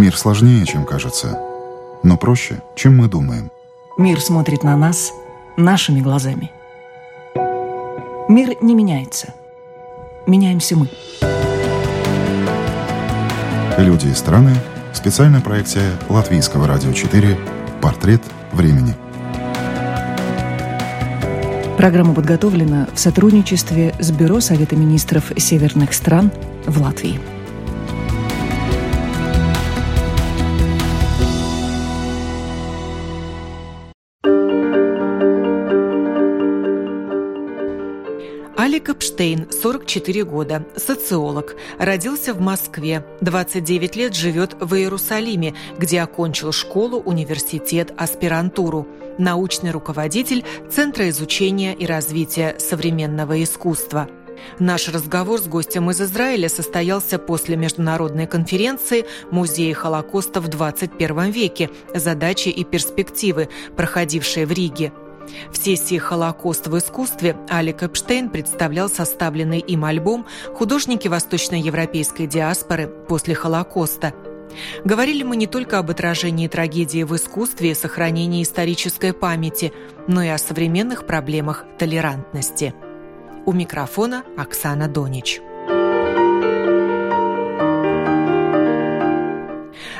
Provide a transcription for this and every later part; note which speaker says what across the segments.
Speaker 1: Мир сложнее, чем кажется, но проще, чем мы думаем.
Speaker 2: Мир смотрит на нас нашими глазами. Мир не меняется. Меняемся мы.
Speaker 1: Люди и страны. Специальная проекция Латвийского радио 4 «Портрет времени».
Speaker 2: Программа подготовлена в сотрудничестве с Бюро Совета министров северных стран в Латвии.
Speaker 3: Алик Эпштейн, 44 года, социолог, родился в Москве, 29 лет живет в Иерусалиме, где окончил школу, университет, аспирантуру, научный руководитель Центра изучения и развития современного искусства – Наш разговор с гостем из Израиля состоялся после международной конференции «Музеи Холокоста в 21 веке. Задачи и перспективы», проходившей в Риге. В сессии «Холокост в искусстве» Алик Эпштейн представлял составленный им альбом «Художники восточноевропейской диаспоры после Холокоста». Говорили мы не только об отражении трагедии в искусстве и сохранении исторической памяти, но и о современных проблемах толерантности. У микрофона Оксана Донич.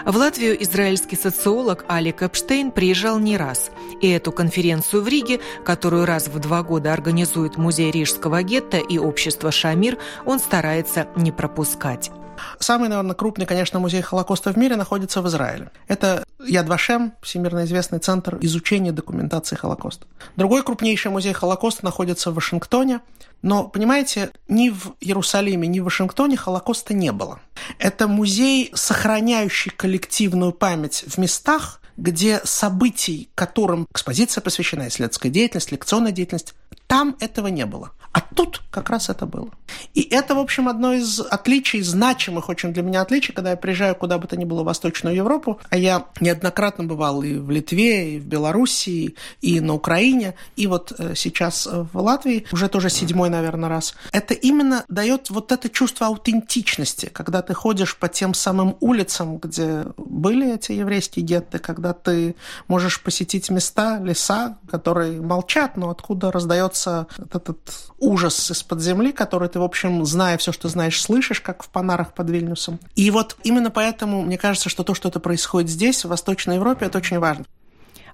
Speaker 3: В Латвию израильский социолог Алик Эпштейн приезжал не раз. И эту конференцию в Риге, которую раз в два года организует Музей Рижского гетто и общество «Шамир», он старается не пропускать.
Speaker 4: Самый, наверное, крупный, конечно, музей Холокоста в мире находится в Израиле. Это Яд Вашем, всемирно известный центр изучения документации Холокоста. Другой крупнейший музей Холокоста находится в Вашингтоне. Но, понимаете, ни в Иерусалиме, ни в Вашингтоне Холокоста не было. Это музей, сохраняющий коллективную память в местах, где событий, которым экспозиция посвящена, исследовательская деятельность, лекционная деятельность, там этого не было. А тут как раз это было. И это, в общем, одно из отличий, значимых очень для меня отличий, когда я приезжаю куда бы то ни было в Восточную Европу, а я неоднократно бывал и в Литве, и в Белоруссии, и на Украине, и вот э, сейчас в Латвии, уже тоже седьмой, наверное, раз. Это именно дает вот это чувство аутентичности, когда ты ходишь по тем самым улицам, где были эти еврейские гетты, когда ты можешь посетить места, леса, которые молчат, но откуда раздается этот ужас из-под земли, который ты, в общем, зная все, что знаешь, слышишь, как в Панарах под Вильнюсом. И вот именно поэтому мне кажется, что то, что это происходит здесь, в Восточной Европе, это очень важно.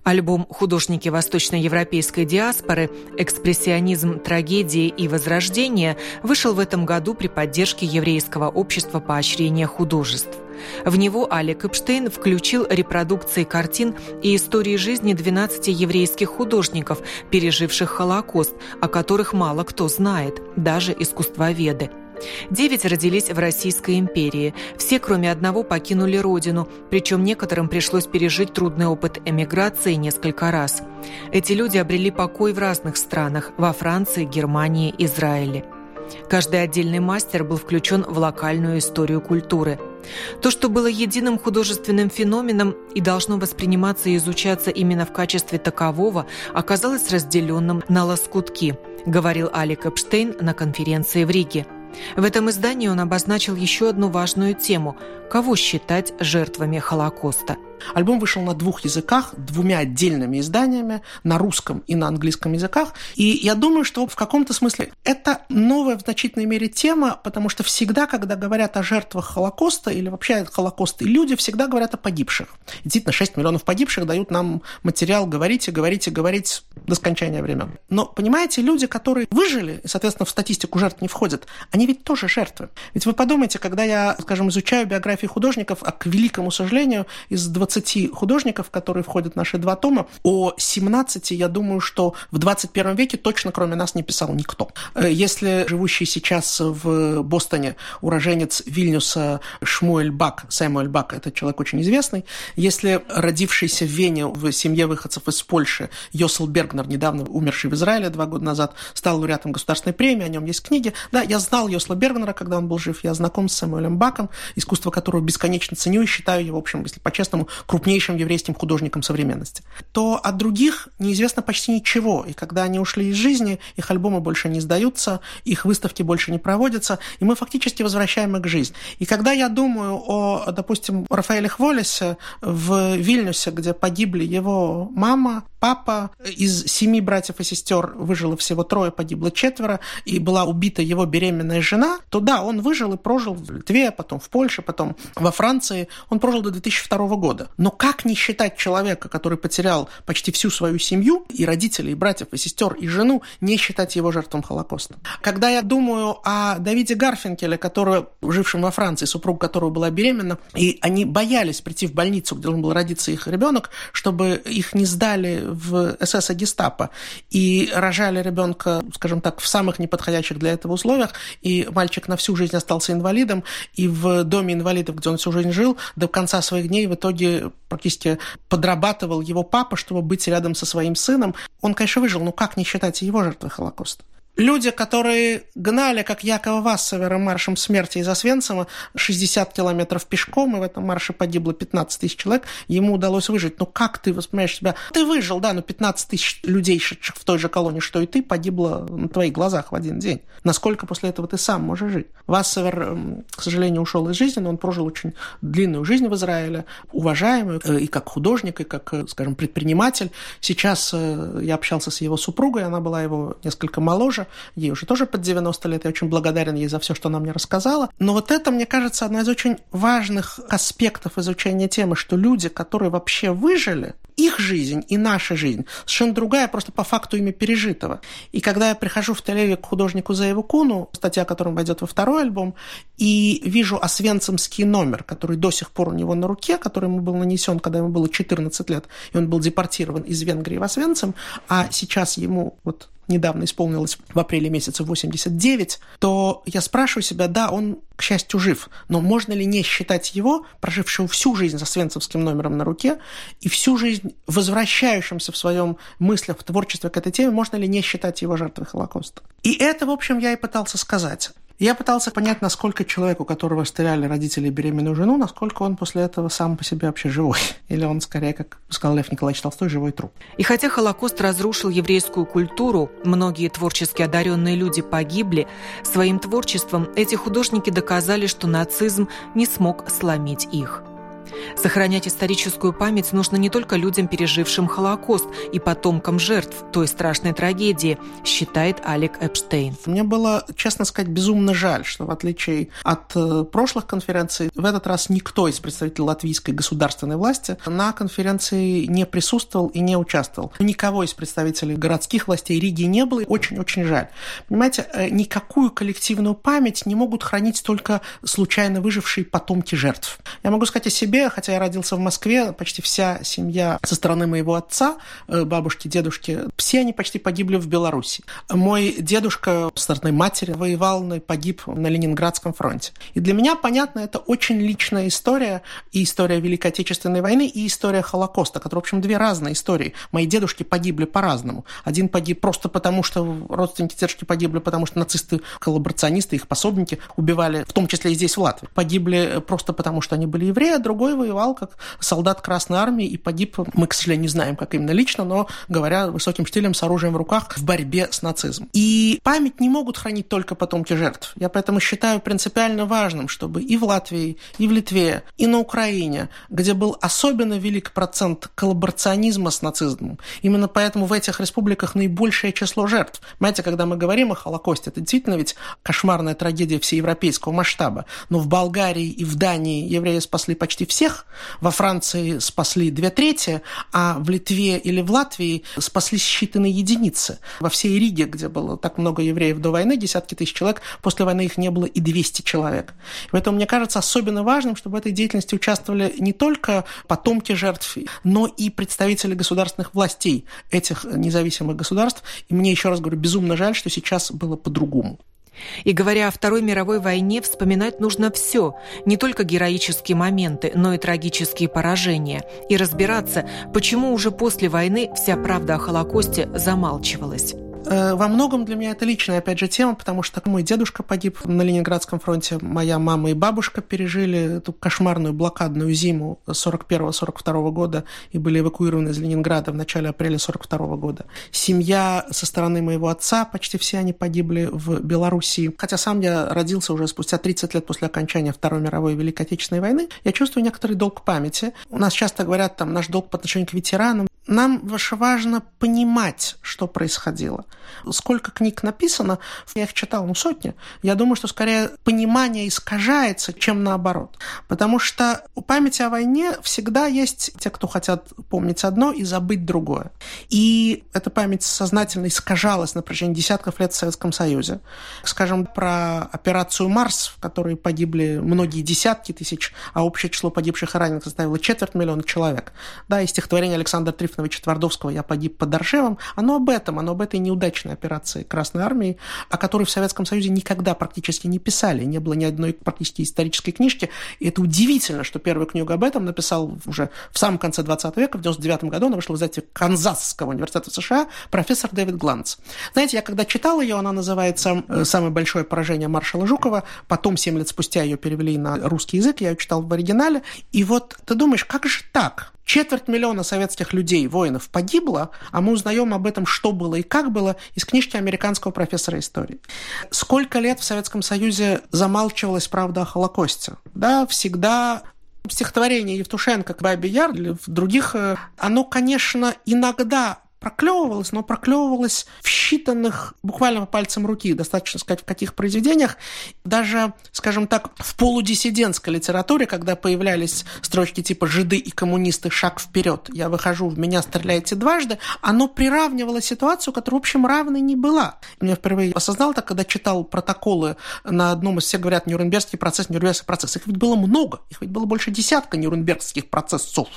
Speaker 3: Альбом «Художники восточноевропейской диаспоры. Экспрессионизм, трагедии и возрождение» вышел в этом году при поддержке Еврейского общества поощрения художеств. В него Алек Эпштейн включил репродукции картин и истории жизни 12 еврейских художников, переживших Холокост, о которых мало кто знает, даже искусствоведы. Девять родились в Российской империи. Все, кроме одного, покинули родину, причем некоторым пришлось пережить трудный опыт эмиграции несколько раз. Эти люди обрели покой в разных странах – во Франции, Германии, Израиле. Каждый отдельный мастер был включен в локальную историю культуры. То, что было единым художественным феноменом и должно восприниматься и изучаться именно в качестве такового, оказалось разделенным на лоскутки, говорил Алик Эпштейн на конференции в Риге. В этом издании он обозначил еще одну важную тему – кого считать жертвами Холокоста –
Speaker 4: Альбом вышел на двух языках, двумя отдельными изданиями, на русском и на английском языках. И я думаю, что в каком-то смысле это новая в значительной мере тема, потому что всегда, когда говорят о жертвах Холокоста или вообще о Холокосте, люди всегда говорят о погибших. Действительно, 6 миллионов погибших дают нам материал говорить и говорить и говорить до скончания времен. Но, понимаете, люди, которые выжили, и, соответственно, в статистику жертв не входят, они ведь тоже жертвы. Ведь вы подумайте, когда я, скажем, изучаю биографии художников, а, к великому сожалению, из 20 20 художников, которые входят в наши два тома, о 17, я думаю, что в 21 веке точно кроме нас не писал никто. Э, если живущий сейчас в Бостоне уроженец Вильнюса Шмуэль Бак, Сэмуэль Бак, это человек очень известный, если родившийся в Вене в семье выходцев из Польши Йосел Бергнер, недавно умерший в Израиле два года назад, стал лауреатом государственной премии, о нем есть книги. Да, я знал Йосла Бергнера, когда он был жив, я знаком с Сэмуэлем Баком, искусство которого бесконечно ценю и считаю его, в общем, если по-честному, крупнейшим еврейским художником современности, то от других неизвестно почти ничего. И когда они ушли из жизни, их альбомы больше не сдаются, их выставки больше не проводятся, и мы фактически возвращаем их к жизни. И когда я думаю о, допустим, Рафаэле Хволесе в Вильнюсе, где погибли его мама, папа, из семи братьев и сестер выжило всего трое, погибло четверо, и была убита его беременная жена, то да, он выжил и прожил в Литве, потом в Польше, потом во Франции. Он прожил до 2002 года. Но как не считать человека, который потерял почти всю свою семью, и родителей, и братьев, и сестер, и жену, не считать его жертвом Холокоста? Когда я думаю о Давиде Гарфинкеле, который, жившем во Франции, супруг которого была беременна, и они боялись прийти в больницу, где должен был родиться их ребенок, чтобы их не сдали в СС и гестапо, и рожали ребенка, скажем так, в самых неподходящих для этого условиях, и мальчик на всю жизнь остался инвалидом, и в доме инвалидов, где он всю жизнь жил, до конца своих дней в итоге практически подрабатывал его папа, чтобы быть рядом со своим сыном. Он, конечно, выжил, но как не считать его жертвой Холокоста? Люди, которые гнали, как Якова Вассовера, маршем смерти из Освенцима 60 километров пешком, и в этом марше погибло 15 тысяч человек, ему удалось выжить. Ну как ты воспринимаешь себя? Ты выжил, да, но 15 тысяч людей, шедших в той же колонии, что и ты, погибло на твоих глазах в один день. Насколько после этого ты сам можешь жить? Вассовер, к сожалению, ушел из жизни, но он прожил очень длинную жизнь в Израиле, уважаемую э, и как художник, и как, э, скажем, предприниматель. Сейчас э, я общался с его супругой, она была его несколько моложе, ей уже тоже под 90 лет, я очень благодарен ей за все, что она мне рассказала. Но вот это, мне кажется, одно из очень важных аспектов изучения темы, что люди, которые вообще выжили, их жизнь и наша жизнь совершенно другая, просто по факту ими пережитого. И когда я прихожу в тель к художнику Заеву Куну, статья о котором войдет во второй альбом, и вижу освенцимский номер, который до сих пор у него на руке, который ему был нанесен, когда ему было 14 лет, и он был депортирован из Венгрии в Освенцим, а сейчас ему вот недавно исполнилось в апреле месяце 89, то я спрашиваю себя, да, он, к счастью, жив, но можно ли не считать его, прожившего всю жизнь за свенцевским номером на руке и всю жизнь возвращающимся в своем мыслях, в творчестве к этой теме, можно ли не считать его жертвой Холокоста? И это, в общем, я и пытался сказать. Я пытался понять, насколько человек, у которого стреляли родители беременную жену, насколько он после этого сам по себе вообще живой. Или он скорее, как сказал Лев Николаевич Толстой, живой труп.
Speaker 3: И хотя Холокост разрушил еврейскую культуру, многие творчески одаренные люди погибли, своим творчеством эти художники доказали, что нацизм не смог сломить их. Сохранять историческую память нужно не только людям, пережившим Холокост и потомкам жертв той страшной трагедии, считает Алек Эпштейн.
Speaker 4: Мне было, честно сказать, безумно жаль, что в отличие от э, прошлых конференций, в этот раз никто из представителей латвийской государственной власти на конференции не присутствовал и не участвовал. Никого из представителей городских властей Риги не было, очень-очень жаль. Понимаете, э, никакую коллективную память не могут хранить только случайно выжившие потомки жертв. Я могу сказать о себе, хотя я родился в Москве, почти вся семья со стороны моего отца, э, бабушки, дедушки, все они почти погибли в Беларуси. Мой дедушка со стороны матери воевал и погиб на Ленинградском фронте. И для меня, понятно, это очень личная история, и история Великой Отечественной войны, и история Холокоста, которые, в общем, две разные истории. Мои дедушки погибли по-разному. Один погиб просто потому, что родственники дедушки погибли, потому что нацисты, коллаборационисты, их пособники убивали, в том числе и здесь, в Латвии. Погибли просто потому, что они были евреи, а другой воевал как солдат Красной Армии и погиб, мы, к сожалению, не знаем, как именно лично, но, говоря высоким стилем, с оружием в руках в борьбе с нацизмом. И память не могут хранить только потомки жертв. Я поэтому считаю принципиально важным, чтобы и в Латвии, и в Литве, и на Украине, где был особенно велик процент коллаборационизма с нацизмом, именно поэтому в этих республиках наибольшее число жертв. Понимаете, когда мы говорим о Холокосте, это действительно ведь кошмарная трагедия всеевропейского масштаба. Но в Болгарии и в Дании евреи спасли почти все всех. Во Франции спасли две трети, а в Литве или в Латвии спаслись считанные единицы. Во всей Риге, где было так много евреев до войны, десятки тысяч человек, после войны их не было и 200 человек. Поэтому мне кажется особенно важным, чтобы в этой деятельности участвовали не только потомки жертв, но и представители государственных властей этих независимых государств. И мне еще раз говорю, безумно жаль, что сейчас было по-другому.
Speaker 3: И говоря о Второй мировой войне, вспоминать нужно все, не только героические моменты, но и трагические поражения, и разбираться, почему уже после войны вся правда о Холокосте замалчивалась.
Speaker 4: Э, во многом для меня это личная, опять же, тема, потому что мой дедушка погиб на Ленинградском фронте, моя мама и бабушка пережили эту кошмарную блокадную зиму 41-42 года и были эвакуированы из Ленинграда в начале апреля 42 года. Семья со стороны моего отца, почти все они погибли в Белоруссии. Хотя сам я родился уже спустя 30 лет после окончания Второй мировой Великой Отечественной войны, я чувствую некоторый долг памяти. У нас часто говорят, там, наш долг по отношению к ветеранам. Нам важно понимать, что происходило. Сколько книг написано, я их читал, ну, сотни. Я думаю, что скорее понимание искажается, чем наоборот. Потому что у памяти о войне всегда есть те, кто хотят помнить одно и забыть другое. И эта память сознательно искажалась на протяжении десятков лет в Советском Союзе. Скажем, про операцию «Марс», в которой погибли многие десятки тысяч, а общее число погибших и раненых составило четверть миллиона человек. Да, и стихотворение Александра Трифоновича Твардовского «Я погиб под Оршевом», оно об этом, оно об этой неудачной операции Красной Армии, о которой в Советском Союзе никогда практически не писали, не было ни одной практически исторической книжки, и это удивительно, что первую книгу об этом написал уже в самом конце 20 века, в 99 году она вышла в издательстве Канзасского университета США, профессор Дэвид Гланц. Знаете, я когда читал ее, она называется э, «Самое большое поражение маршала Жукова», потом, 7 лет спустя, ее перевели на русский язык, я ее читал в оригинале, и вот ты думаешь, как же так? Четверть миллиона советских людей, воинов, погибло, а мы узнаем об этом, что было и как было, из книжки американского профессора истории. Сколько лет в Советском Союзе замалчивалась правда о Холокосте? Да, всегда стихотворение Евтушенко к Бабе Яр или в других, э, оно, конечно, иногда проклевывалось, но проклевывалось в считанных, буквально по пальцам руки, достаточно сказать, в каких произведениях, даже, скажем так, в полудиссидентской литературе, когда появлялись строчки типа «жиды и коммунисты, шаг вперед, я выхожу, в меня стреляете дважды», оно приравнивало ситуацию, которая, в общем, равной не была. Я впервые осознал это, когда читал протоколы на одном из, все говорят, Нюрнбергский процесс, Нюрнбергский процесс. Их ведь было много, их ведь было больше десятка Нюрнбергских процессов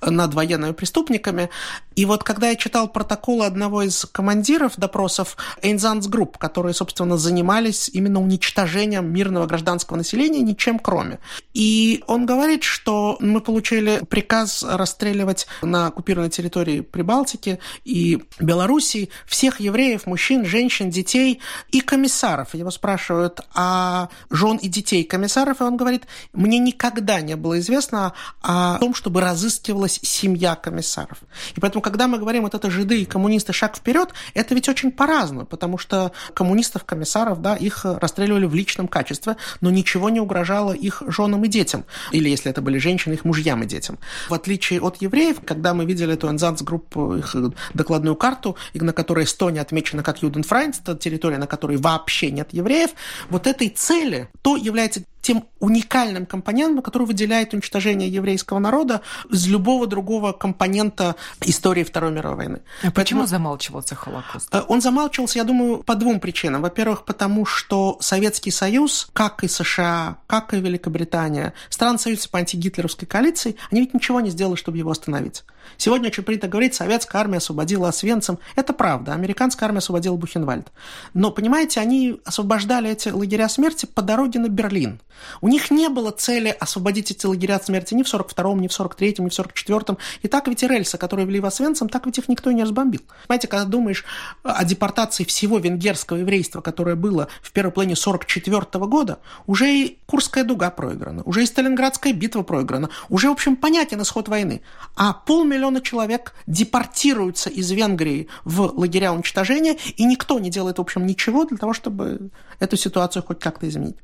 Speaker 4: над военными преступниками. И вот когда я читал читал протоколы одного из командиров допросов айнзацгрупп, которые, собственно, занимались именно уничтожением мирного гражданского населения, ничем кроме. И он говорит, что мы получили приказ расстреливать на оккупированной территории Прибалтики и Белоруссии всех евреев, мужчин, женщин, детей и комиссаров. Его спрашивают, а жен и детей комиссаров? И он говорит, мне никогда не было известно о том, чтобы разыскивалась семья комиссаров. И поэтому, когда мы говорим вот это это жиды и коммунисты шаг вперед, это ведь очень по-разному, потому что коммунистов, комиссаров, да, их расстреливали в личном качестве, но ничего не угрожало их женам и детям. Или, если это были женщины, их мужьям и детям. В отличие от евреев, когда мы видели эту Энзанс-группу, их докладную карту, на которой Эстония отмечена как Юденфрайнс, территория, на которой вообще нет евреев, вот этой цели, то является тем уникальным компонентом, который выделяет уничтожение еврейского народа из любого другого компонента истории Второй мировой войны.
Speaker 3: А почему замалчивался Холокост?
Speaker 4: Э, он замалчивался, я думаю, по двум причинам. Во-первых, потому что Советский Союз, как и США, как и Великобритания, страны Союза по антигитлеровской коалиции, они ведь ничего не сделали, чтобы его остановить. Сегодня очень принято говорить, советская армия освободила Освенцим. Это правда, американская армия освободила Бухенвальд. Но, понимаете, они освобождали эти лагеря смерти по дороге на Берлин. У них не было цели освободить эти лагеря смерти ни в 42-м, ни в 43-м, ни в 44-м. И так ведь и рельсы, которые вели в Освенцим, так ведь их никто не разбомбил. Понимаете, когда думаешь о депортации всего венгерского еврейства, которое было в первой половине 44 -го года, уже и Курская дуга проиграна, уже и Сталинградская битва проиграна, уже, в общем, понятен исход войны. А полмиллиона человек депортируются из Венгрии в лагеря уничтожения, и никто не делает, в общем, ничего для того, чтобы эту ситуацию хоть как-то изменить.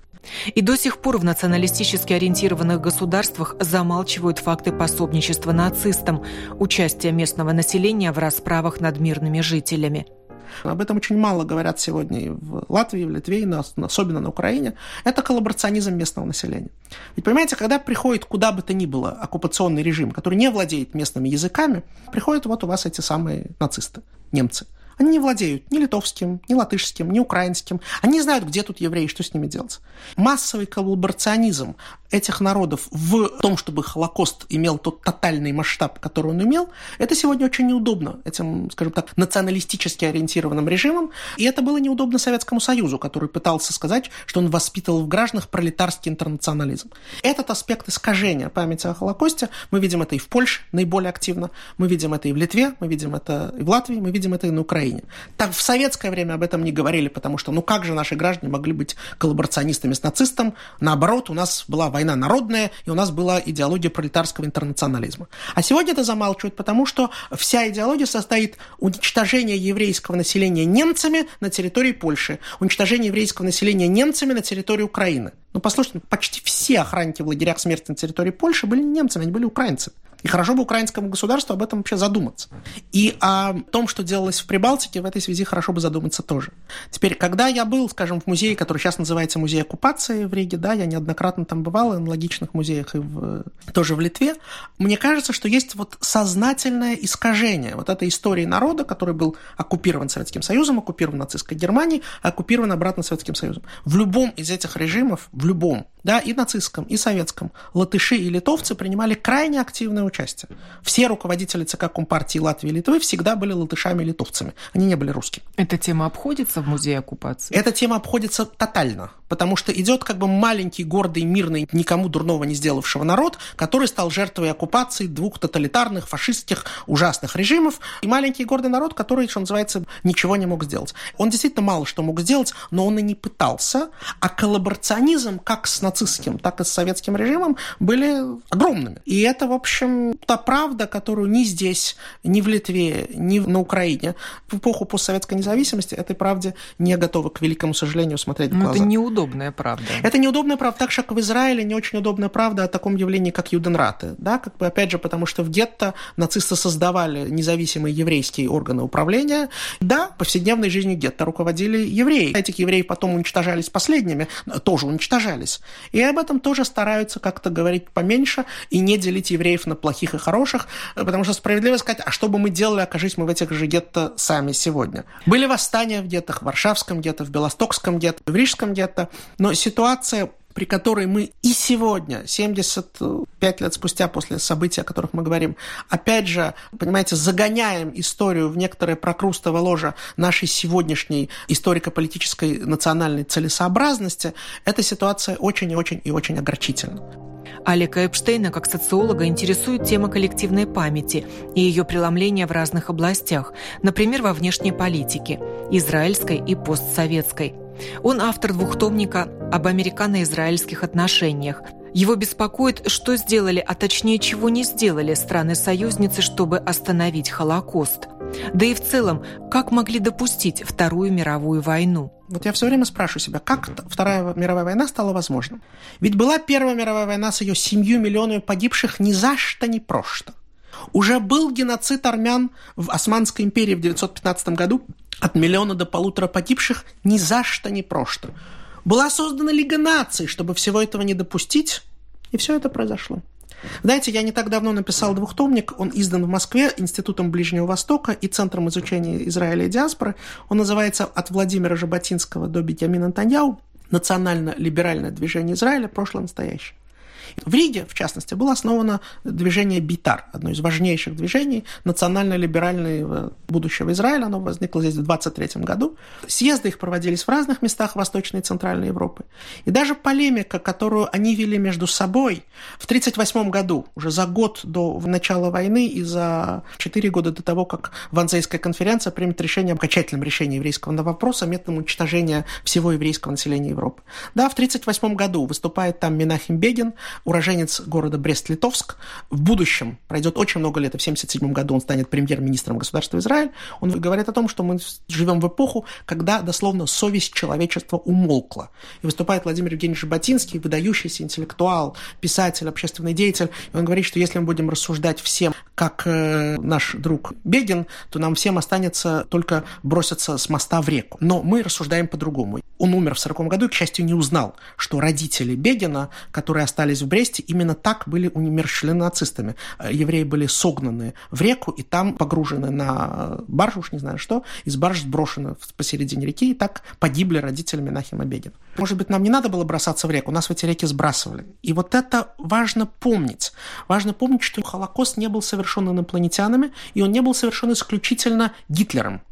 Speaker 3: И до сих пор в националистически ориентированных государствах замалчивают факты пособничества нацистам, участия местного населения в расправах над мирными жителями.
Speaker 4: Об этом очень мало говорят сегодня и в Латвии, и в Литве, и особенно на Украине. Это коллаборационизм местного населения. Ведь понимаете, когда приходит куда бы то ни было оккупационный режим, который не владеет местными языками, приходят вот у вас эти самые нацисты, немцы – они не владеют ни литовским, ни латышским, ни украинским. Они не знают, где тут евреи, что с ними делать. Массовый коллаборационизм этих народов в том, чтобы Холокост имел тот тотальный масштаб, который он имел, это сегодня очень неудобно этим, скажем так, националистически ориентированным режимом. И это было неудобно Советскому Союзу, который пытался сказать, что он воспитывал в гражданах пролетарский интернационализм. Этот аспект искажения памяти о Холокосте, мы видим это и в Польше наиболее активно, мы видим это и в Литве, мы видим это и в Латвии, мы видим это и на Украине. Так в советское время об этом не говорили, потому что ну как же наши граждане могли быть коллаборационистами с нацистом? Наоборот, у нас была война народная, и у нас была идеология пролетарского интернационализма. А сегодня это замалчивают, потому что вся идеология состоит уничтожения еврейского населения немцами на территории Польши, уничтожение еврейского населения немцами на территории Украины. Ну, послушайте, почти все охранники в лагерях смерти на территории Польши были немцами, они были украинцы. И хорошо бы украинскому государству об этом вообще задуматься. И о том, что делалось в Прибалтике, в этой связи хорошо бы задуматься тоже. Теперь, когда я был, скажем, в музее, который сейчас называется Музей оккупации в Риге, да, я неоднократно там бывал, в аналогичных музеях и в, тоже в Литве, мне кажется, что есть вот сознательное искажение вот этой истории народа, который был оккупирован Советским Союзом, оккупирован нацистской Германией, оккупирован обратно Советским Союзом. В любом из этих режимов, в любом, да, и нацистском, и советском, латыши и литовцы принимали крайне активное участие. Все руководители ЦК Компартии Латвии и Литвы всегда были латышами и литовцами. Они не были русскими.
Speaker 3: Эта тема обходится в музее оккупации?
Speaker 4: Эта тема обходится тотально, потому что идет как бы маленький, гордый, мирный, никому дурного не сделавшего народ, который стал жертвой оккупации двух тоталитарных, фашистских, ужасных режимов, и маленький, гордый народ, который, что называется, ничего не мог сделать. Он действительно мало что мог сделать, но он и не пытался, а коллаборационизм как с нацистским, так и с советским режимом были огромными. И это, в общем, та правда, которую ни здесь, ни в Литве, ни на Украине в эпоху постсоветской независимости этой правде не готовы, к великому сожалению, смотреть в
Speaker 3: глаза.
Speaker 4: Но
Speaker 3: это неудобная правда.
Speaker 4: Это неудобная правда, так же, как в Израиле не очень удобная правда о таком явлении, как юденраты. Да? Как бы, опять же, потому что в гетто нацисты создавали независимые еврейские органы управления. Да, повседневной жизнью гетто руководили евреи. Этих евреев потом уничтожались последними, тоже уничтожались. И об этом тоже стараются как-то говорить поменьше и не делить евреев на плохих и хороших, потому что справедливо сказать, а что бы мы делали, окажись мы в этих же гетто сами сегодня. Были восстания в геттах, в Варшавском гетто, в Белостокском гетто, в Рижском гетто, но ситуация при которой мы и сегодня, 75 лет спустя после событий, о которых мы говорим, опять же, понимаете, загоняем историю в некоторое прокрустово ложе нашей сегодняшней историко-политической национальной целесообразности, эта ситуация очень и очень и очень огорчительна.
Speaker 3: Алика Эпштейна как социолога интересует тема коллективной памяти и ее преломления в разных областях, например, во внешней политике – израильской и постсоветской. Он автор двухтомника об американо-израильских отношениях. Его беспокоит, что сделали, а точнее, чего не сделали страны-союзницы, чтобы остановить Холокост. Да и в целом, как могли допустить Вторую мировую войну?
Speaker 4: Вот я все время спрашиваю себя, как Вторая мировая война стала возможным? Ведь была Первая мировая война с ее семью миллионами погибших ни за что, ни просто. Уже был геноцид армян в Османской империи в 915 году от миллиона до полутора погибших ни за что, ни просто. Была создана Лига наций, чтобы всего этого не допустить, и все это произошло. Знаете, я не так давно написал двухтомник, он издан в Москве Институтом Ближнего Востока и Центром изучения Израиля и диаспоры. Он называется «От Владимира Жаботинского до Беньямина Таньяу. Национально-либеральное движение Израиля. Прошлое настоящее». В Риге, в частности, было основано движение Битар, одно из важнейших движений национально-либерального будущего Израиля. Оно возникло здесь в 23 году. Съезды их проводились в разных местах Восточной и Центральной Европы. И даже полемика, которую они вели между собой в 1938 году, уже за год до начала войны и за 4 года до того, как Ванзейская конференция примет решение об окончательном решении еврейского вопроса методом уничтожения всего еврейского населения Европы. Да, в 1938 году выступает там Минахим Бегин, уроженец города Брест-Литовск. В будущем, пройдет очень много лет, и в 1977 году он станет премьер-министром государства Израиль. Он говорит о том, что мы живем в эпоху, когда дословно совесть человечества умолкла. И выступает Владимир Евгеньевич Жаботинский, выдающийся интеллектуал, писатель, общественный деятель. И он говорит, что если мы будем рассуждать всем, как э, наш друг Бегин, то нам всем останется только броситься с моста в реку. Но мы рассуждаем по-другому. Он умер в 1940 году и, к счастью, не узнал, что родители Бегина, которые остались в Бресте, именно так были умерщвлены нацистами. Э, евреи были согнаны в реку и там погружены на баржу, уж не знаю что, из барж сброшены посередине реки, и так погибли родители Менахима Бегина. Может быть, нам не надо было бросаться в реку, нас в эти реки сбрасывали. И вот это важно помнить. Важно помнить, что Холокост не был совершен инопланетянами, и он не был совершен исключительно Гитлером.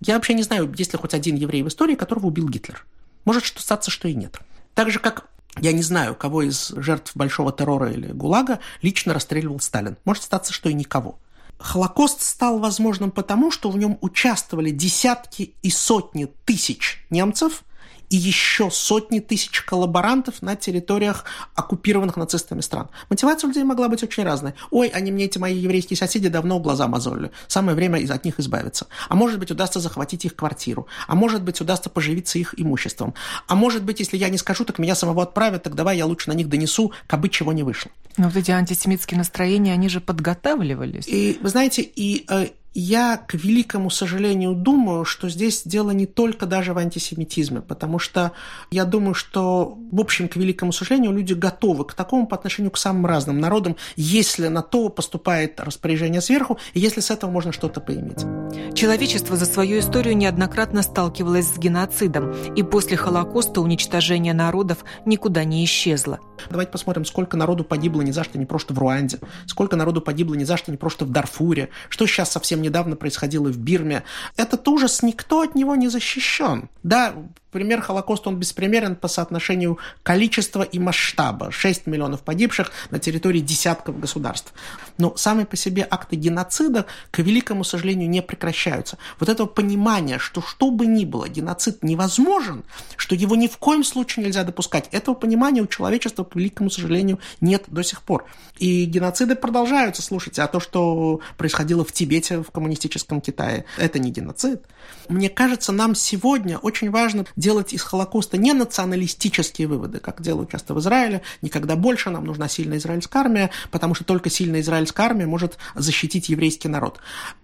Speaker 4: Я вообще не знаю, есть ли хоть один еврей в истории, которого убил Гитлер. Может что статься, что и нет. Так же, как я не знаю, кого из жертв Большого террора или ГУЛАГа лично расстреливал Сталин. Может статься, что и никого. Холокост стал возможным потому, что в нем участвовали десятки и сотни тысяч немцев – и еще сотни тысяч коллаборантов на территориях оккупированных нацистами стран. Мотивация у людей могла быть очень разной. Ой, они мне, эти мои еврейские соседи, давно глаза мозолили. Самое время от них избавиться. А может быть, удастся захватить их квартиру. А может быть, удастся поживиться их имуществом. А может быть, если я не скажу, так меня самого отправят, так давай я лучше на них донесу, кабы чего не вышло.
Speaker 3: Но вот эти антисемитские настроения, они же подготавливались.
Speaker 4: И, вы знаете, и э, я, к великому сожалению, думаю, что здесь дело не только даже в антисемитизме, потому что я думаю, что, в общем, к великому сожалению, люди готовы к такому по отношению к самым разным народам, если на то поступает распоряжение сверху, и если с этого можно что-то поиметь.
Speaker 3: Человечество за свою историю неоднократно сталкивалось с геноцидом, и после Холокоста уничтожение народов никуда не исчезло.
Speaker 4: Давайте посмотрим, сколько народу погибло ни за что не просто в Руанде, сколько народу погибло ни за что не просто в Дарфуре, что сейчас совсем недавно происходило в Бирме. Этот ужас, никто от него не защищен. Да, пример Холокоста, он беспримерен по соотношению количества и масштаба. 6 миллионов погибших на территории десятков государств. Но сами по себе акты геноцида, к великому сожалению, не прекращаются. Вот этого понимания, что что бы ни было, геноцид невозможен, что его ни в коем случае нельзя допускать, этого понимания у человечества, к великому сожалению, нет до сих пор. И геноциды продолжаются, слушайте, а то, что происходило в Тибете, в коммунистическом Китае, это не геноцид. Мне кажется, нам сегодня очень важно делать из Холокоста не националистические выводы, как делают часто в Израиле, никогда больше нам нужна сильная израильская армия, потому что только сильная израильская армия может защитить еврейский народ.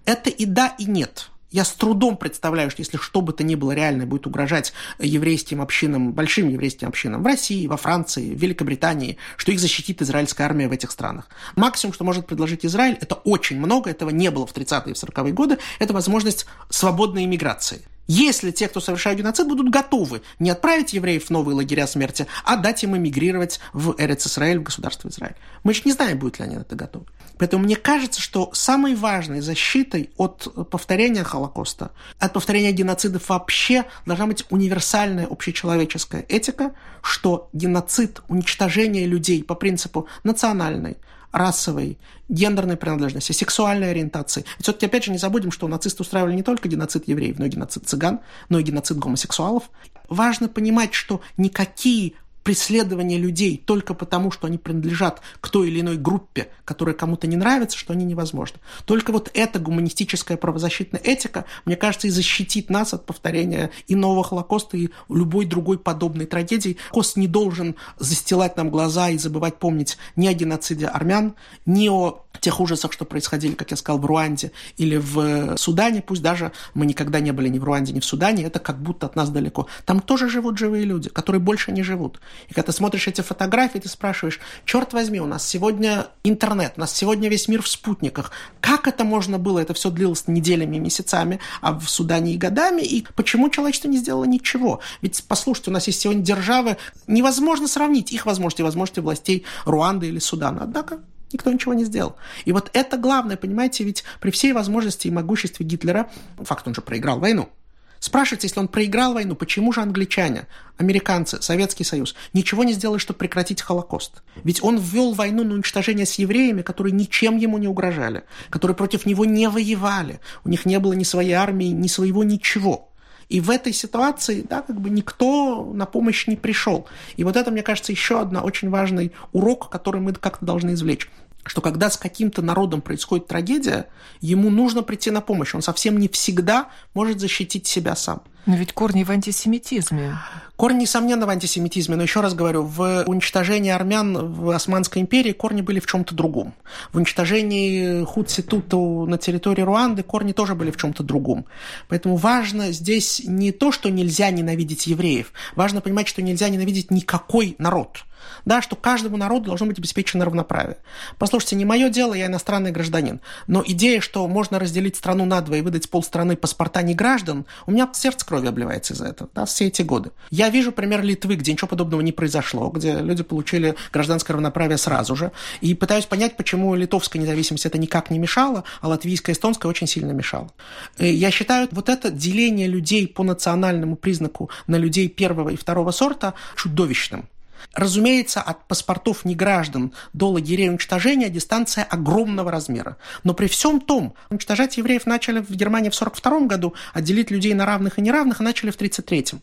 Speaker 4: Это и да, и нет. Я с трудом представляю, что если что бы то ни было реально будет угрожать еврейским общинам, большим еврейским общинам в России, во Франции, в Великобритании, что их защитит израильская армия в этих странах. Максимум, что может предложить Израиль, это очень много, этого не было в 30-е и 40-е годы, это возможность свободной иммиграции. Если те, кто совершают геноцид, будут готовы не отправить евреев в новые лагеря смерти, а дать им эмигрировать в Эрец Израиль, в государство Израиль. Мы еще не знаем, будут ли они на это готовы. Поэтому мне кажется, что самой важной защитой от повторения Холокоста, от повторения геноцидов вообще должна быть универсальная общечеловеческая этика, что геноцид, уничтожение людей по принципу национальной, расовой, гендерной принадлежности, сексуальной ориентации. И все-таки, опять же, не забудем, что нацисты устраивали не только геноцид евреев, но и геноцид цыган, но и геноцид гомосексуалов. Важно понимать, что никакие преследование людей только потому, что они принадлежат к той или иной группе, которая кому-то не нравится, что они невозможны. Только вот эта гуманистическая правозащитная этика, мне кажется, и защитит нас от повторения и нового Холокоста, и любой другой подобной трагедии. Кост не должен застилать нам глаза и забывать помнить ни о геноциде армян, ни о тех ужасах, что происходили, как я сказал, в Руанде или в Судане, пусть даже мы никогда не были ни в Руанде, ни в Судане, это как будто от нас далеко. Там тоже живут живые люди, которые больше не живут. И когда ты смотришь эти фотографии, ты спрашиваешь, черт возьми, у нас сегодня интернет, у нас сегодня весь мир в спутниках. Как это можно было? Это все длилось неделями месяцами, а в Судане и годами. И почему человечество не сделало ничего? Ведь, послушайте, у нас есть сегодня державы, невозможно сравнить их возможности и возможности властей Руанды или Судана. Однако Никто ничего не сделал. И вот это главное, понимаете, ведь при всей возможности и могуществе Гитлера, факт, он же проиграл войну, Спрашивается, если он проиграл войну, почему же англичане, американцы, Советский Союз ничего не сделали, чтобы прекратить Холокост? Ведь он ввел войну на уничтожение с евреями, которые ничем ему не угрожали, которые против него не воевали. У них не было ни своей армии, ни своего ничего. И в этой ситуации, да, как бы никто на помощь не пришел. И вот это, мне кажется, еще один очень важный урок, который мы как-то должны извлечь что когда с каким-то народом происходит трагедия, ему нужно прийти на помощь. Он совсем не всегда может защитить себя сам.
Speaker 3: Но ведь корни в антисемитизме.
Speaker 4: Корни, несомненно, в антисемитизме, но еще раз говорю, в уничтожении армян в Османской империи корни были в чем-то другом. В уничтожении Хутситуту на территории Руанды корни тоже были в чем-то другом. Поэтому важно здесь не то, что нельзя ненавидеть евреев, важно понимать, что нельзя ненавидеть никакой народ – да, что каждому народу должно быть обеспечено равноправие. Послушайте, не мое дело, я иностранный гражданин, но идея, что можно разделить страну на два и выдать полстраны паспорта не граждан, у меня сердце крови обливается из-за этого, да, все эти годы. Я вижу пример Литвы, где ничего подобного не произошло, где люди получили гражданское равноправие сразу же, и пытаюсь понять, почему литовская независимость это никак не мешало, а латвийская, эстонская очень сильно мешала. И я считаю, вот это деление людей по национальному признаку на людей первого и второго сорта чудовищным. Разумеется, от паспортов неграждан до лагерей уничтожения дистанция огромного размера. Но при всем том, уничтожать евреев начали в Германии в 1942 году, отделить людей на равных и неравных начали в 1933.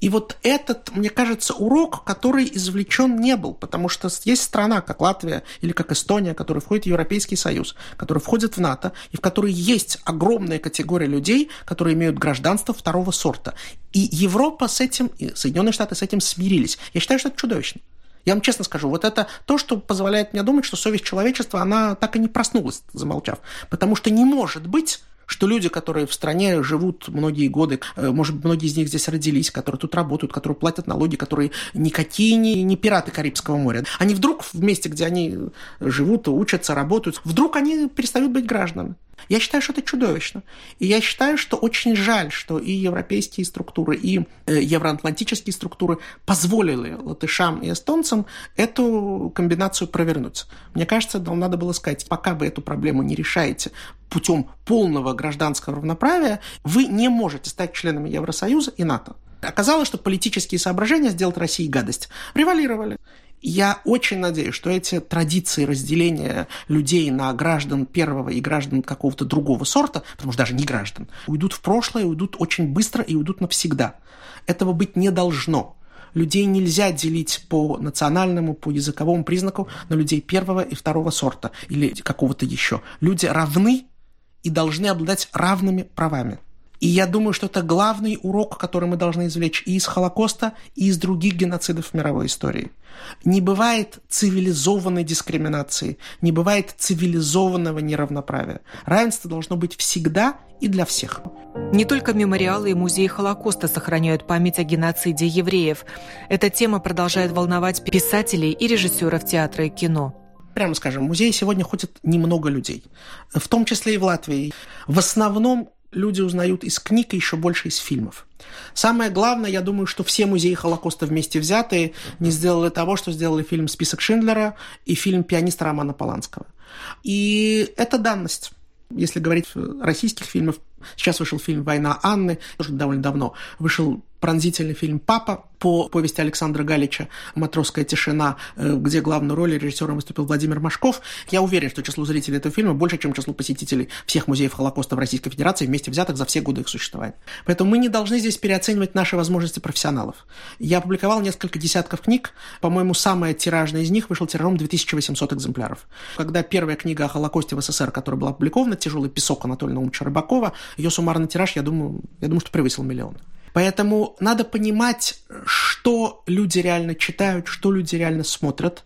Speaker 4: И вот этот, мне кажется, урок, который извлечен не был, потому что есть страна, как Латвия или как Эстония, которая входит в Европейский Союз, которая входит в НАТО, и в которой есть огромная категория людей, которые имеют гражданство второго сорта. И Европа с этим, и Соединенные Штаты с этим смирились. Я считаю, что это чудовищно. Я вам честно скажу, вот это то, что позволяет мне думать, что совесть человечества, она так и не проснулась, замолчав. Потому что не может быть что люди, которые в стране живут многие годы, э, может быть, многие из них здесь родились, которые тут работают, которые платят налоги, которые никакие не, не пираты Карибского моря, они вдруг в месте, где они живут, учатся, работают, вдруг они перестают быть гражданами. Я считаю, что это чудовищно. И я считаю, что очень жаль, что и европейские структуры, и э, евроатлантические структуры позволили латышам и эстонцам эту комбинацию провернуть. Мне кажется, надо было сказать, пока вы эту проблему не решаете путем полного гражданского равноправия, вы не можете стать членами Евросоюза и НАТО. Оказалось, что политические соображения сделать России гадость превалировали. Я очень надеюсь, что эти традиции разделения людей на граждан первого и граждан какого-то другого сорта, потому что даже не граждан, уйдут в прошлое, уйдут очень быстро и уйдут навсегда. Этого быть не должно. Людей нельзя делить по национальному, по языковому признаку на людей первого и второго сорта или какого-то еще. Люди равны и должны обладать равными правами. И я думаю, что это главный урок, который мы должны извлечь и из Холокоста, и из других геноцидов в мировой истории. Не бывает цивилизованной дискриминации, не бывает цивилизованного неравноправия. Равенство должно быть всегда и для всех.
Speaker 3: Не только мемориалы и музеи Холокоста сохраняют память о геноциде евреев. Эта тема продолжает волновать писателей и режиссеров театра и кино
Speaker 4: прямо скажем, в музее сегодня ходит немного людей, в том числе и в Латвии. В основном люди узнают из книг и еще больше из фильмов. Самое главное, я думаю, что все музеи Холокоста вместе взятые не сделали того, что сделали фильм «Список Шиндлера» и фильм «Пианист» Романа Поланского. И это данность. Если говорить российских фильмов, сейчас вышел фильм «Война Анны», тоже довольно давно, вышел пронзительный фильм «Папа» по повести Александра Галича «Матросская тишина», э, где главную роль режиссером выступил Владимир Машков. Я уверен, что число зрителей этого фильма больше, чем число посетителей всех музеев Холокоста в Российской Федерации вместе взятых за все годы их существования. Поэтому мы не должны здесь переоценивать наши возможности профессионалов. Я опубликовал несколько десятков книг. По-моему, самая тиражная из них вышел тиражом 2800 экземпляров. Когда первая книга о Холокосте в СССР, которая была опубликована, «Тяжелый песок» Анатолия Наумовича Рыбакова, ее суммарный тираж, я думаю, я думаю, что превысил миллион. Поэтому надо понимать, что люди реально читают, что люди реально смотрят.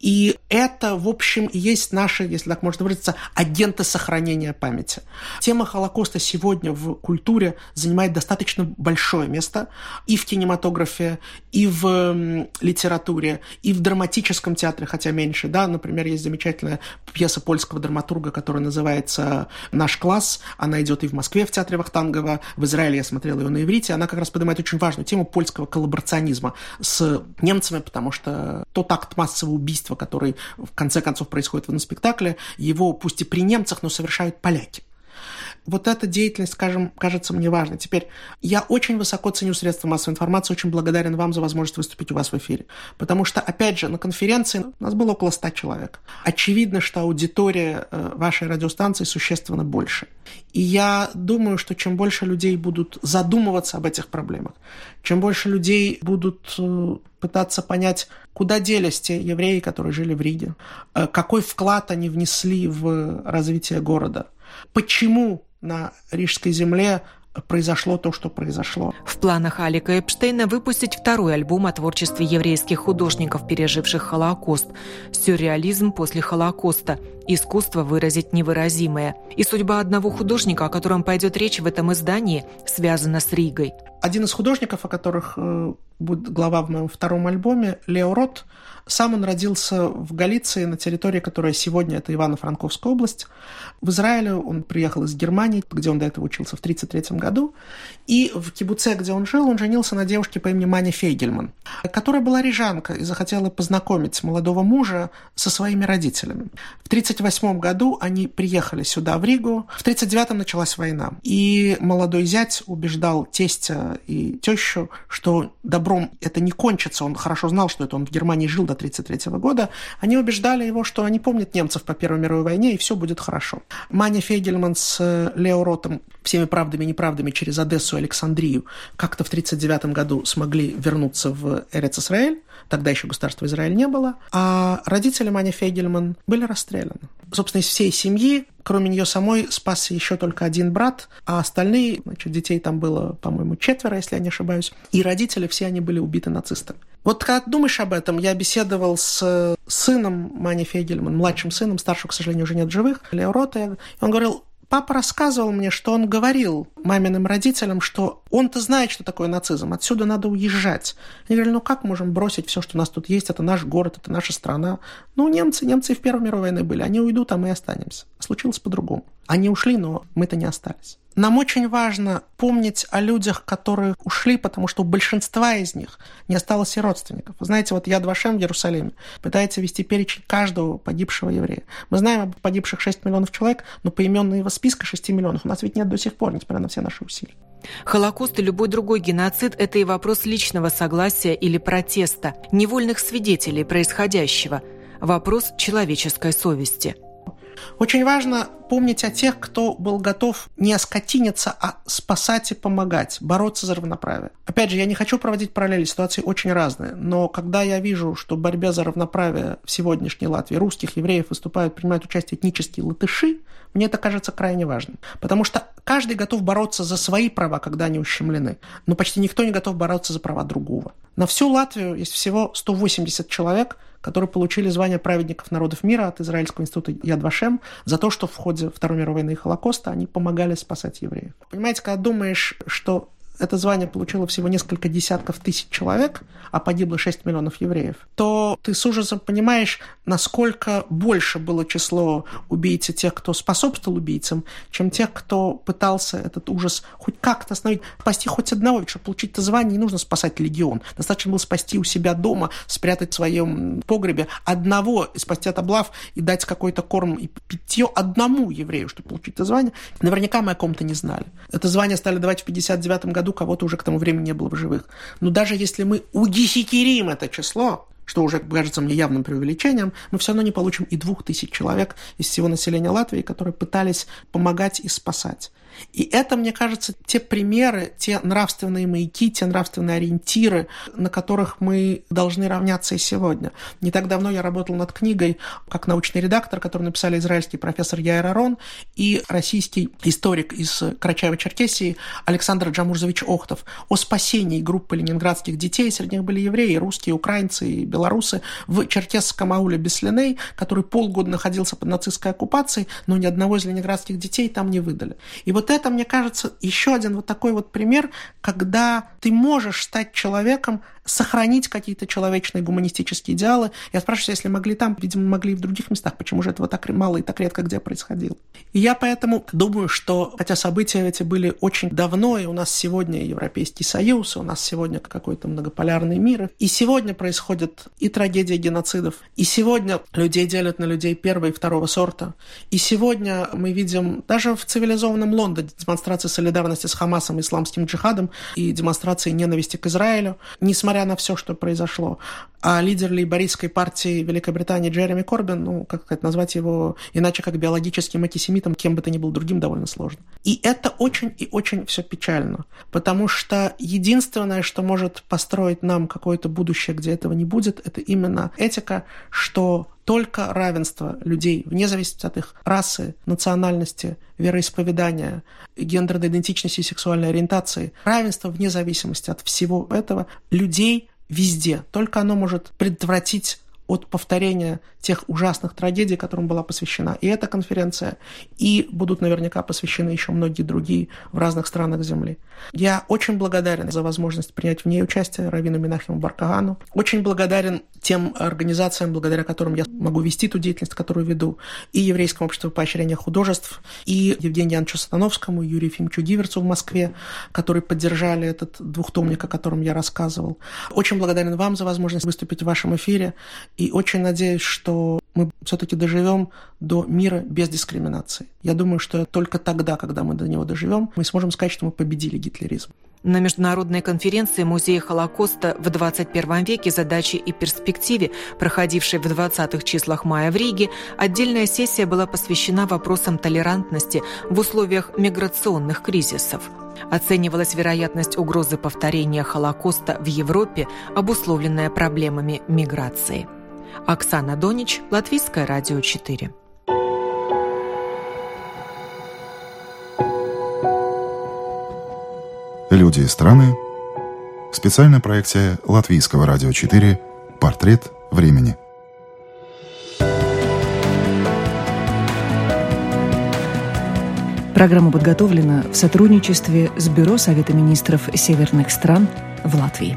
Speaker 4: И это, в общем, и есть наши, если так можно выразиться, агенты сохранения памяти. Тема Холокоста сегодня в культуре занимает достаточно большое место и в кинематографе, и в литературе, и в драматическом театре, хотя меньше. Да? Например, есть замечательная пьеса польского драматурга, которая называется «Наш класс». Она идет и в Москве в театре Вахтангова, в Израиле я смотрел ее на иврите. Она как раз поднимает очень важную тему польского коллаборационизма с немцами, потому что тот акт массового убийства убийства, который в конце концов происходит в спектакле, его пусть и при немцах, но совершают поляки. Вот эта деятельность, скажем, кажется мне важной. Теперь, я очень высоко ценю средства массовой информации, очень благодарен вам за возможность выступить у вас в эфире. Потому что, опять же, на конференции нас было около 100 человек. Очевидно, что аудитория э, вашей радиостанции существенно больше. И я думаю, что чем больше людей будут задумываться об этих проблемах, чем больше людей будут э, пытаться понять, куда делись те евреи, которые жили в Риге, э, какой вклад они внесли в развитие города, почему на Рижской земле произошло то, что произошло.
Speaker 3: В планах Алика Эпштейна выпустить второй альбом о творчестве еврейских художников, переживших Холокост. Сюрреализм после Холокоста. Искусство выразить невыразимое. И судьба одного художника, о котором пойдет речь в этом издании, связана с Ригой.
Speaker 4: Один из художников, о которых э, будет глава в моем втором альбоме, Лео Рот, сам он родился в Галиции, на территории, которая сегодня это Ивано-Франковская область. В Израиле он приехал из Германии, где он до этого учился в 1933 году. И в кибуце, где он жил, он женился на девушке по имени Мани Фейгельман, которая была рижанка и захотела познакомить молодого мужа со своими родителями. В 1938 году они приехали сюда, в Ригу. В 1939 началась война. И молодой зять убеждал тестя и тещу, что добром это не кончится. Он хорошо знал, что это он в Германии жил до 1933 года. Они убеждали его, что они помнят немцев по Первой мировой войне, и все будет хорошо. Маня Фейгельман с Лео Ротом всеми правдами и неправдами через Одессу и Александрию как-то в 1939 году смогли вернуться в Эрец Исраэль. Тогда еще государства Израиль не было. А родители Мани Фейгельман были расстреляны. Собственно, из всей семьи, кроме нее самой, спасся еще только один брат, а остальные, значит, детей там было, по-моему, четверо, если я не ошибаюсь, и родители все они были убиты нацистами. Вот когда думаешь об этом, я беседовал с сыном Мани Фейгельман, младшим сыном, старшего, к сожалению, уже нет живых, Лео Рота, и он говорил, Папа рассказывал мне, что он говорил маминым родителям, что он-то знает, что такое нацизм, отсюда надо уезжать. Они говорили, ну как можем бросить все, что у нас тут есть, это наш город, это наша страна. Ну, немцы, немцы в Первой мировой войне были, они уйдут, а мы останемся. Случилось по-другому. Они ушли, но мы-то не остались. Нам очень важно помнить о людях, которые ушли, потому что у большинства из них не осталось и родственников. Вы знаете, вот Яд Вашем в Иерусалиме пытается вести перечень каждого погибшего еврея. Мы знаем об погибших 6 миллионов человек, но поименного списка 6 миллионов у нас ведь нет до сих пор, несмотря на все наши усилия.
Speaker 3: Холокост и любой другой геноцид – это и вопрос личного согласия или протеста, невольных свидетелей происходящего, вопрос человеческой совести –
Speaker 4: очень важно помнить о тех, кто был готов не оскотиниться, а спасать и помогать, бороться за равноправие. Опять же, я не хочу проводить параллели, ситуации очень разные, но когда я вижу, что борьбе за равноправие в сегодняшней Латвии русских, евреев выступают, принимают участие этнические латыши, мне это кажется крайне важным. Потому что каждый готов бороться за свои права, когда они ущемлены, но почти никто не готов бороться за права другого. На всю Латвию есть всего 180 человек – которые получили звание праведников народов мира от Израильского института Яд Вашем за то, что в ходе Второй мировой войны и Холокоста они помогали спасать евреев. Понимаете, когда думаешь, что это звание получило всего несколько десятков тысяч человек, а погибло 6 миллионов евреев, то ты с ужасом понимаешь, насколько больше было число убийц и тех, кто способствовал убийцам, чем тех, кто пытался этот ужас хоть как-то остановить, спасти хоть одного, чтобы получить это звание, не нужно спасать легион. Достаточно было спасти у себя дома, спрятать в своем погребе одного, спасти от облав и дать какой-то корм и питье одному еврею, чтобы получить это звание. Наверняка мы о ком-то не знали. Это звание стали давать в 59 году году кого-то уже к тому времени не было в живых. Но даже если мы удесятерим это число, что уже кажется мне явным преувеличением, мы все равно не получим и двух тысяч человек из всего населения Латвии, которые пытались помогать и спасать. И это, мне кажется, те примеры, те нравственные маяки, те нравственные ориентиры, на которых мы должны равняться и сегодня. Не так давно я работал над книгой как научный редактор, который написали израильский профессор Яир Арон и российский историк из Карачаева-Черкесии Александр Джамурзович Охтов о спасении группы ленинградских детей. Среди них были евреи, русские, украинцы и белорусы в черкесском ауле Беслиней, который полгода находился под нацистской оккупацией, но ни одного из ленинградских детей там не выдали. И вот это, мне кажется, еще один вот такой вот пример, когда ты можешь стать человеком, сохранить какие-то человечные гуманистические идеалы. Я спрашиваю, если могли там, видимо, могли и в других местах, почему же этого так мало и так редко где происходило. И я поэтому думаю, что, хотя события эти были очень давно, и у нас сегодня Европейский Союз, у нас сегодня какой-то многополярный мир, и сегодня происходит и трагедия геноцидов, и сегодня людей делят на людей первого и второго сорта, и сегодня мы видим даже в цивилизованном Лондоне демонстрации солидарности с Хамасом исламским джихадом и демонстрации ненависти к Израилю, несмотря несмотря на все, что произошло. А лидер лейбористской партии Великобритании Джереми Корбин, ну, как сказать, назвать его иначе как биологическим антисемитом, кем бы то ни был другим, довольно сложно. И это очень и очень все печально, потому что единственное, что может построить нам какое-то будущее, где этого не будет, это именно этика, что только равенство людей, вне зависимости от их расы, национальности, вероисповедания, гендерной идентичности и сексуальной ориентации, равенство вне зависимости от всего этого людей везде. Только оно может предотвратить от повторения тех ужасных трагедий, которым была посвящена и эта конференция, и будут наверняка посвящены еще многие другие в разных странах Земли. Я очень благодарен за возможность принять в ней участие Равину Минахиму Баркагану. Очень благодарен тем организациям, благодаря которым я могу вести ту деятельность, которую веду, и Еврейскому обществу поощрения художеств, и Евгению Яновичу Сатановскому, Юрию Ефимовичу Гиверцу в Москве, которые поддержали этот двухтомник, о котором я рассказывал. Очень благодарен вам за возможность выступить в вашем эфире, и очень надеюсь, что мы все-таки доживем до мира без дискриминации. Я думаю, что только тогда, когда мы до него доживем, мы сможем сказать, что мы победили гитлеризм.
Speaker 3: На международной конференции Музея Холокоста в 21 веке задачи и перспективе, проходившей в 20-х числах мая в Риге, отдельная сессия была посвящена вопросам толерантности в условиях миграционных кризисов. Оценивалась вероятность угрозы повторения Холокоста в Европе, обусловленная проблемами миграции. Оксана Донич, Латвийское радио 4.
Speaker 1: Люди и страны. Специальная проекция Латвийского радио 4 «Портрет времени».
Speaker 2: Программа подготовлена в сотрудничестве с Бюро Совета министров северных стран в Латвии.